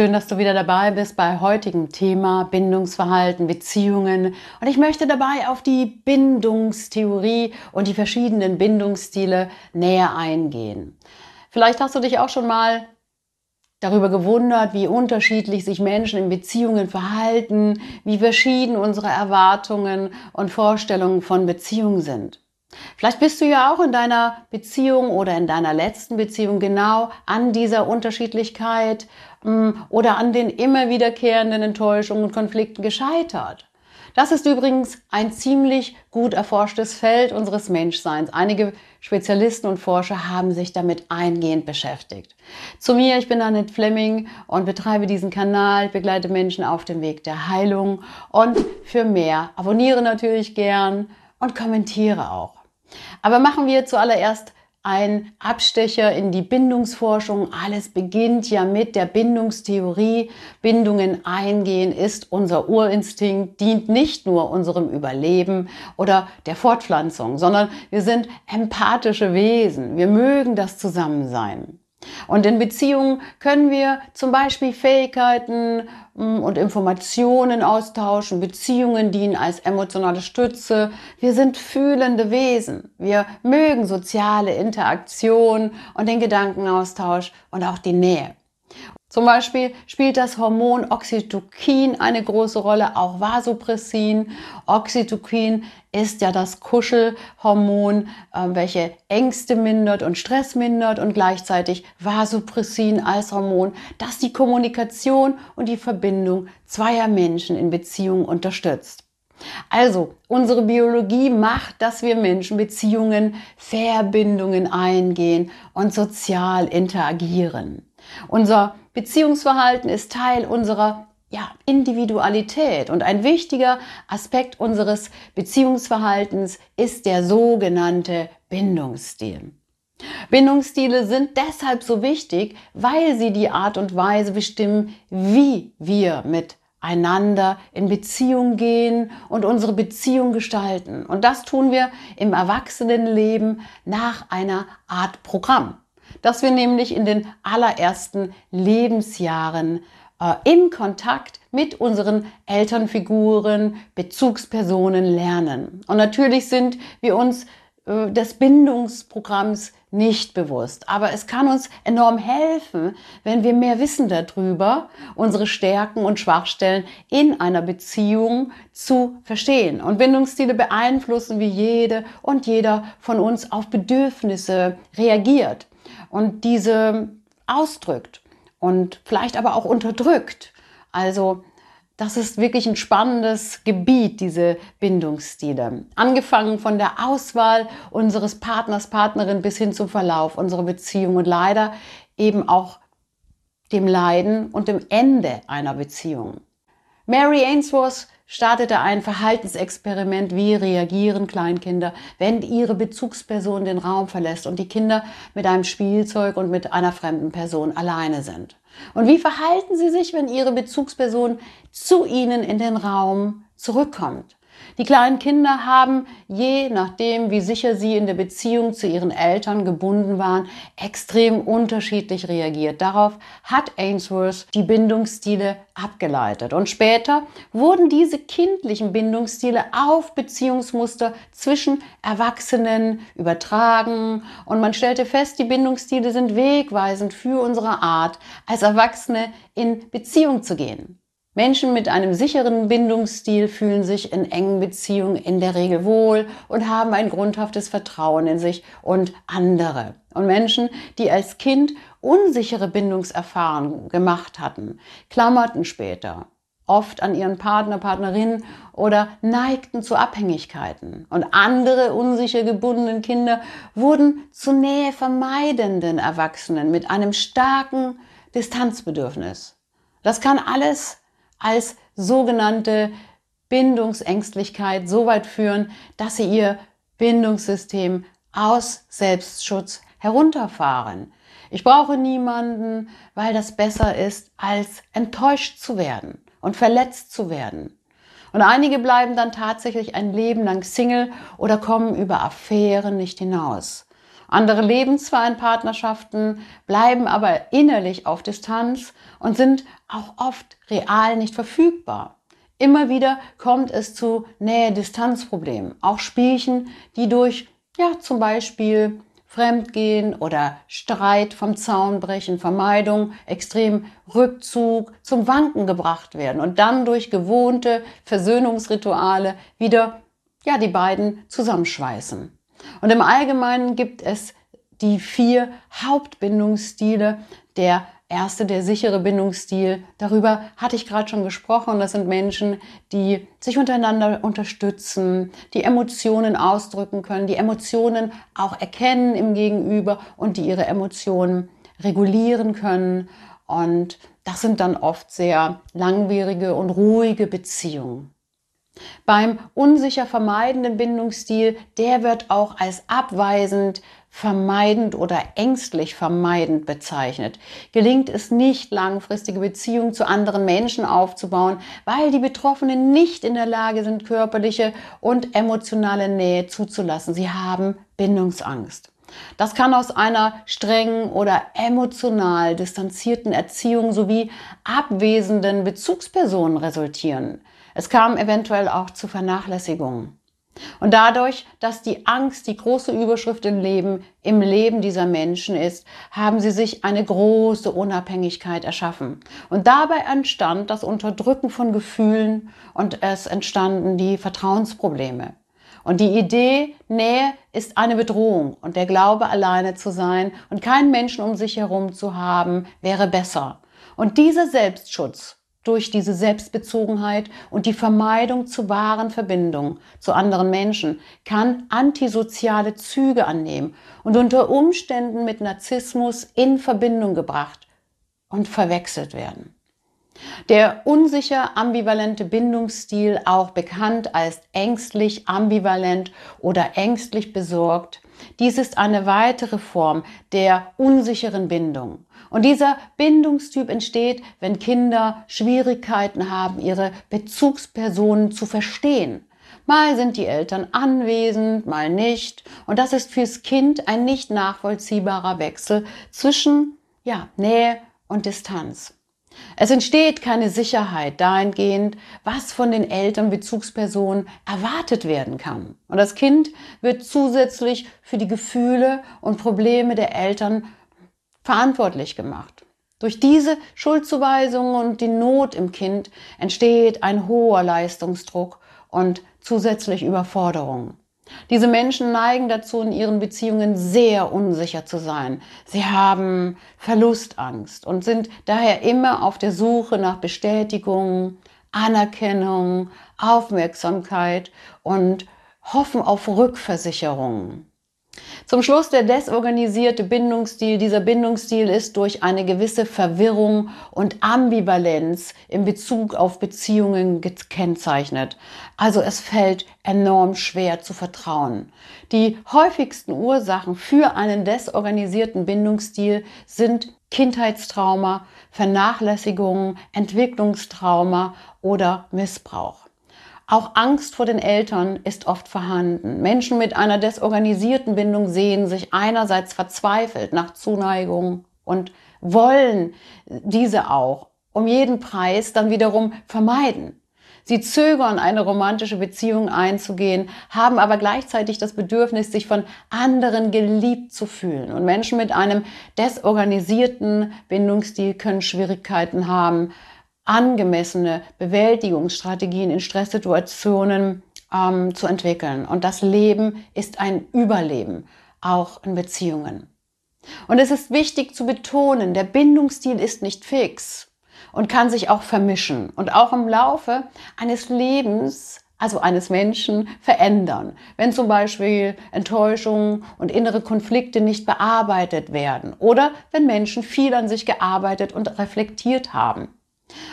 Schön, dass du wieder dabei bist bei heutigem Thema Bindungsverhalten, Beziehungen. Und ich möchte dabei auf die Bindungstheorie und die verschiedenen Bindungsstile näher eingehen. Vielleicht hast du dich auch schon mal darüber gewundert, wie unterschiedlich sich Menschen in Beziehungen verhalten, wie verschieden unsere Erwartungen und Vorstellungen von Beziehungen sind. Vielleicht bist du ja auch in deiner Beziehung oder in deiner letzten Beziehung genau an dieser Unterschiedlichkeit mm, oder an den immer wiederkehrenden Enttäuschungen und Konflikten gescheitert. Das ist übrigens ein ziemlich gut erforschtes Feld unseres Menschseins. Einige Spezialisten und Forscher haben sich damit eingehend beschäftigt. Zu mir, ich bin Annette Fleming und betreibe diesen Kanal, begleite Menschen auf dem Weg der Heilung und für mehr abonniere natürlich gern und kommentiere auch. Aber machen wir zuallererst ein Abstecher in die Bindungsforschung. Alles beginnt ja mit der Bindungstheorie. Bindungen eingehen ist unser Urinstinkt, dient nicht nur unserem Überleben oder der Fortpflanzung, sondern wir sind empathische Wesen. Wir mögen das Zusammensein. Und in Beziehungen können wir zum Beispiel Fähigkeiten mm, und Informationen austauschen. Beziehungen dienen als emotionale Stütze. Wir sind fühlende Wesen. Wir mögen soziale Interaktion und den Gedankenaustausch und auch die Nähe. Zum Beispiel spielt das Hormon Oxytocin eine große Rolle, auch Vasopressin. Oxytocin ist ja das Kuschelhormon, äh, welche Ängste mindert und Stress mindert und gleichzeitig Vasopressin als Hormon, das die Kommunikation und die Verbindung zweier Menschen in Beziehungen unterstützt. Also, unsere Biologie macht, dass wir Menschen Beziehungen, Verbindungen eingehen und sozial interagieren. Unser Beziehungsverhalten ist Teil unserer ja, Individualität und ein wichtiger Aspekt unseres Beziehungsverhaltens ist der sogenannte Bindungsstil. Bindungsstile sind deshalb so wichtig, weil sie die Art und Weise bestimmen, wie wir miteinander in Beziehung gehen und unsere Beziehung gestalten. Und das tun wir im Erwachsenenleben nach einer Art Programm dass wir nämlich in den allerersten Lebensjahren äh, im Kontakt mit unseren Elternfiguren, Bezugspersonen lernen. Und natürlich sind wir uns äh, des Bindungsprogramms nicht bewusst. Aber es kann uns enorm helfen, wenn wir mehr wissen darüber, unsere Stärken und Schwachstellen in einer Beziehung zu verstehen. Und Bindungsstile beeinflussen, wie jede und jeder von uns auf Bedürfnisse reagiert und diese ausdrückt und vielleicht aber auch unterdrückt. Also das ist wirklich ein spannendes Gebiet, diese Bindungsstile. Angefangen von der Auswahl unseres Partners, Partnerin bis hin zum Verlauf unserer Beziehung und leider eben auch dem Leiden und dem Ende einer Beziehung. Mary Ainsworth startete ein Verhaltensexperiment, wie reagieren Kleinkinder, wenn ihre Bezugsperson den Raum verlässt und die Kinder mit einem Spielzeug und mit einer fremden Person alleine sind. Und wie verhalten sie sich, wenn ihre Bezugsperson zu ihnen in den Raum zurückkommt? Die kleinen Kinder haben, je nachdem, wie sicher sie in der Beziehung zu ihren Eltern gebunden waren, extrem unterschiedlich reagiert. Darauf hat Ainsworth die Bindungsstile abgeleitet. Und später wurden diese kindlichen Bindungsstile auf Beziehungsmuster zwischen Erwachsenen übertragen. Und man stellte fest, die Bindungsstile sind wegweisend für unsere Art, als Erwachsene in Beziehung zu gehen. Menschen mit einem sicheren Bindungsstil fühlen sich in engen Beziehungen in der Regel wohl und haben ein grundhaftes Vertrauen in sich und andere. Und Menschen, die als Kind unsichere Bindungserfahrungen gemacht hatten, klammerten später oft an ihren Partner, Partnerin oder neigten zu Abhängigkeiten. Und andere unsicher gebundenen Kinder wurden zu nähe vermeidenden Erwachsenen mit einem starken Distanzbedürfnis. Das kann alles als sogenannte Bindungsängstlichkeit so weit führen, dass sie ihr Bindungssystem aus Selbstschutz herunterfahren. Ich brauche niemanden, weil das besser ist, als enttäuscht zu werden und verletzt zu werden. Und einige bleiben dann tatsächlich ein Leben lang Single oder kommen über Affären nicht hinaus. Andere leben zwar in Partnerschaften, bleiben aber innerlich auf Distanz und sind auch oft real nicht verfügbar. Immer wieder kommt es zu Nähe-Distanz-Problemen, auch Spielchen, die durch ja zum Beispiel Fremdgehen oder Streit vom Zaun brechen, Vermeidung, extrem Rückzug zum Wanken gebracht werden und dann durch gewohnte Versöhnungsrituale wieder ja die beiden zusammenschweißen. Und im Allgemeinen gibt es die vier Hauptbindungsstile der erste, der sichere Bindungsstil. Darüber hatte ich gerade schon gesprochen. Das sind Menschen, die sich untereinander unterstützen, die Emotionen ausdrücken können, die Emotionen auch erkennen im Gegenüber und die ihre Emotionen regulieren können. Und das sind dann oft sehr langwierige und ruhige Beziehungen. Beim unsicher vermeidenden Bindungsstil, der wird auch als abweisend, vermeidend oder ängstlich vermeidend bezeichnet. Gelingt es nicht, langfristige Beziehungen zu anderen Menschen aufzubauen, weil die Betroffenen nicht in der Lage sind, körperliche und emotionale Nähe zuzulassen. Sie haben Bindungsangst. Das kann aus einer strengen oder emotional distanzierten Erziehung sowie abwesenden Bezugspersonen resultieren. Es kam eventuell auch zu Vernachlässigungen. Und dadurch, dass die Angst die große Überschrift im Leben, im Leben dieser Menschen ist, haben sie sich eine große Unabhängigkeit erschaffen. Und dabei entstand das Unterdrücken von Gefühlen und es entstanden die Vertrauensprobleme. Und die Idee, Nähe ist eine Bedrohung und der Glaube, alleine zu sein und keinen Menschen um sich herum zu haben, wäre besser. Und dieser Selbstschutz durch diese Selbstbezogenheit und die Vermeidung zu wahren Verbindungen zu anderen Menschen kann antisoziale Züge annehmen und unter Umständen mit Narzissmus in Verbindung gebracht und verwechselt werden. Der unsicher ambivalente Bindungsstil, auch bekannt als ängstlich ambivalent oder ängstlich besorgt, dies ist eine weitere Form der unsicheren Bindung. Und dieser Bindungstyp entsteht, wenn Kinder Schwierigkeiten haben, ihre Bezugspersonen zu verstehen. Mal sind die Eltern anwesend, mal nicht. Und das ist fürs Kind ein nicht nachvollziehbarer Wechsel zwischen ja, Nähe und Distanz. Es entsteht keine Sicherheit dahingehend, was von den Eltern Bezugspersonen erwartet werden kann. Und das Kind wird zusätzlich für die Gefühle und Probleme der Eltern verantwortlich gemacht. Durch diese Schuldzuweisungen und die Not im Kind entsteht ein hoher Leistungsdruck und zusätzlich Überforderung. Diese Menschen neigen dazu, in ihren Beziehungen sehr unsicher zu sein. Sie haben Verlustangst und sind daher immer auf der Suche nach Bestätigung, Anerkennung, Aufmerksamkeit und hoffen auf Rückversicherungen. Zum Schluss der desorganisierte Bindungsstil. Dieser Bindungsstil ist durch eine gewisse Verwirrung und Ambivalenz in Bezug auf Beziehungen gekennzeichnet. Also es fällt enorm schwer zu vertrauen. Die häufigsten Ursachen für einen desorganisierten Bindungsstil sind Kindheitstrauma, Vernachlässigung, Entwicklungstrauma oder Missbrauch. Auch Angst vor den Eltern ist oft vorhanden. Menschen mit einer desorganisierten Bindung sehen sich einerseits verzweifelt nach Zuneigung und wollen diese auch um jeden Preis dann wiederum vermeiden. Sie zögern, eine romantische Beziehung einzugehen, haben aber gleichzeitig das Bedürfnis, sich von anderen geliebt zu fühlen. Und Menschen mit einem desorganisierten Bindungsstil können Schwierigkeiten haben, angemessene Bewältigungsstrategien in Stresssituationen ähm, zu entwickeln. Und das Leben ist ein Überleben, auch in Beziehungen. Und es ist wichtig zu betonen, der Bindungsstil ist nicht fix und kann sich auch vermischen und auch im Laufe eines Lebens also eines Menschen, verändern. Wenn zum Beispiel Enttäuschungen und innere Konflikte nicht bearbeitet werden oder wenn Menschen viel an sich gearbeitet und reflektiert haben.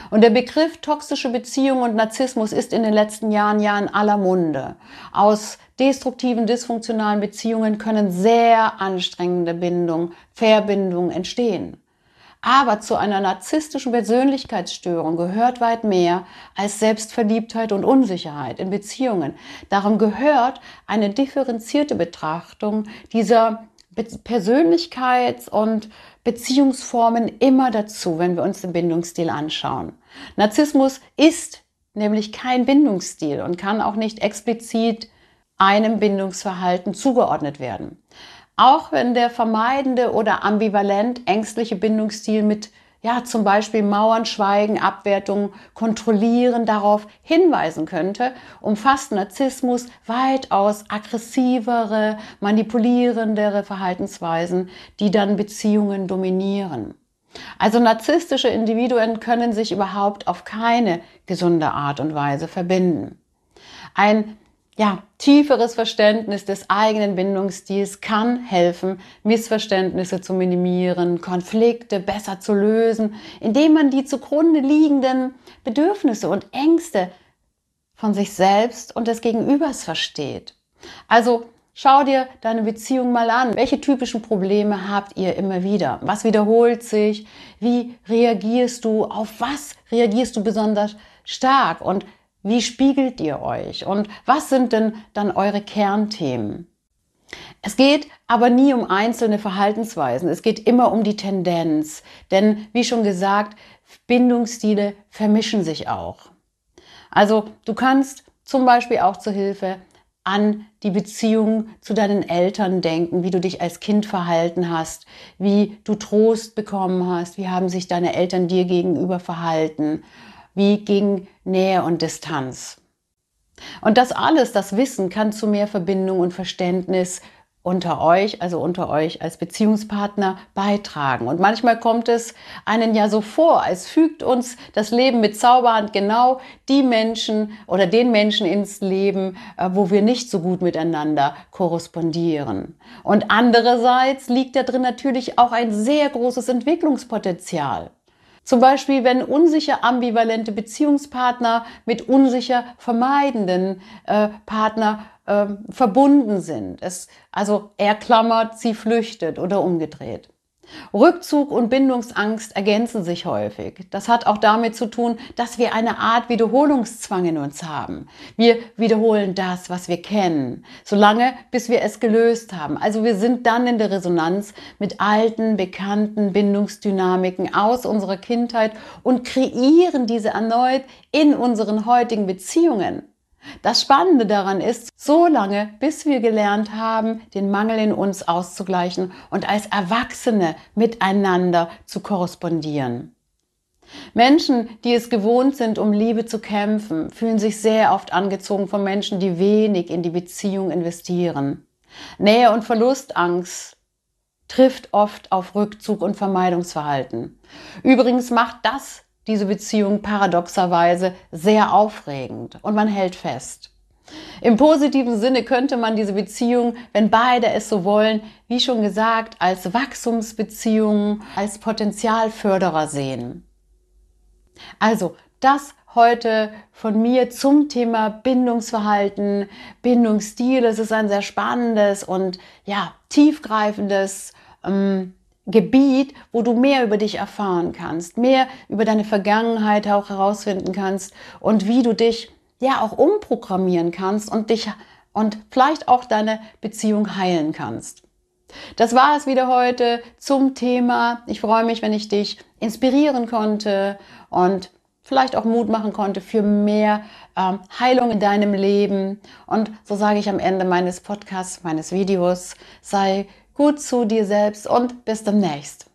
Und der Begriff toxische Beziehung und Narzissmus ist in den letzten Jahren ja in aller Munde. Aus destruktiven, dysfunktionalen Beziehungen können sehr anstrengende Bindungen, Verbindungen entstehen. Aber zu einer narzisstischen Persönlichkeitsstörung gehört weit mehr als Selbstverliebtheit und Unsicherheit in Beziehungen. Darum gehört eine differenzierte Betrachtung dieser Persönlichkeits- und Beziehungsformen immer dazu, wenn wir uns den Bindungsstil anschauen. Narzissmus ist nämlich kein Bindungsstil und kann auch nicht explizit einem Bindungsverhalten zugeordnet werden. Auch wenn der vermeidende oder ambivalent ängstliche Bindungsstil mit ja, zum Beispiel Mauern, Schweigen, Abwertung, Kontrollieren darauf hinweisen könnte, umfasst Narzissmus weitaus aggressivere, manipulierendere Verhaltensweisen, die dann Beziehungen dominieren. Also narzisstische Individuen können sich überhaupt auf keine gesunde Art und Weise verbinden. Ein ja, tieferes Verständnis des eigenen Bindungsstils kann helfen, Missverständnisse zu minimieren, Konflikte besser zu lösen, indem man die zugrunde liegenden Bedürfnisse und Ängste von sich selbst und des Gegenübers versteht. Also schau dir deine Beziehung mal an. Welche typischen Probleme habt ihr immer wieder? Was wiederholt sich? Wie reagierst du? Auf was reagierst du besonders stark? Und wie spiegelt ihr euch? Und was sind denn dann eure Kernthemen? Es geht aber nie um einzelne Verhaltensweisen. Es geht immer um die Tendenz. Denn, wie schon gesagt, Bindungsstile vermischen sich auch. Also, du kannst zum Beispiel auch zur Hilfe an die Beziehung zu deinen Eltern denken, wie du dich als Kind verhalten hast, wie du Trost bekommen hast, wie haben sich deine Eltern dir gegenüber verhalten wie gegen Nähe und Distanz. Und das alles, das Wissen kann zu mehr Verbindung und Verständnis unter euch, also unter euch als Beziehungspartner beitragen. Und manchmal kommt es einen ja so vor, als fügt uns das Leben mit Zauberhand genau die Menschen oder den Menschen ins Leben, äh, wo wir nicht so gut miteinander korrespondieren. Und andererseits liegt da drin natürlich auch ein sehr großes Entwicklungspotenzial. Zum Beispiel, wenn unsicher ambivalente Beziehungspartner mit unsicher vermeidenden äh, Partner äh, verbunden sind. Es, also er klammert, sie flüchtet oder umgedreht. Rückzug und Bindungsangst ergänzen sich häufig. Das hat auch damit zu tun, dass wir eine Art Wiederholungszwang in uns haben. Wir wiederholen das, was wir kennen, solange bis wir es gelöst haben. Also wir sind dann in der Resonanz mit alten, bekannten Bindungsdynamiken aus unserer Kindheit und kreieren diese erneut in unseren heutigen Beziehungen. Das Spannende daran ist, so lange, bis wir gelernt haben, den Mangel in uns auszugleichen und als Erwachsene miteinander zu korrespondieren. Menschen, die es gewohnt sind, um Liebe zu kämpfen, fühlen sich sehr oft angezogen von Menschen, die wenig in die Beziehung investieren. Nähe und Verlustangst trifft oft auf Rückzug und Vermeidungsverhalten. Übrigens macht das diese Beziehung paradoxerweise sehr aufregend und man hält fest. Im positiven Sinne könnte man diese Beziehung, wenn beide es so wollen, wie schon gesagt, als Wachstumsbeziehung, als Potenzialförderer sehen. Also, das heute von mir zum Thema Bindungsverhalten, Bindungsstil. Es ist ein sehr spannendes und ja, tiefgreifendes ähm, Gebiet, wo du mehr über dich erfahren kannst, mehr über deine Vergangenheit auch herausfinden kannst und wie du dich ja auch umprogrammieren kannst und dich und vielleicht auch deine Beziehung heilen kannst. Das war es wieder heute zum Thema. Ich freue mich, wenn ich dich inspirieren konnte und vielleicht auch Mut machen konnte für mehr ähm, Heilung in deinem Leben. Und so sage ich am Ende meines Podcasts, meines Videos, sei gut zu dir selbst und bis demnächst.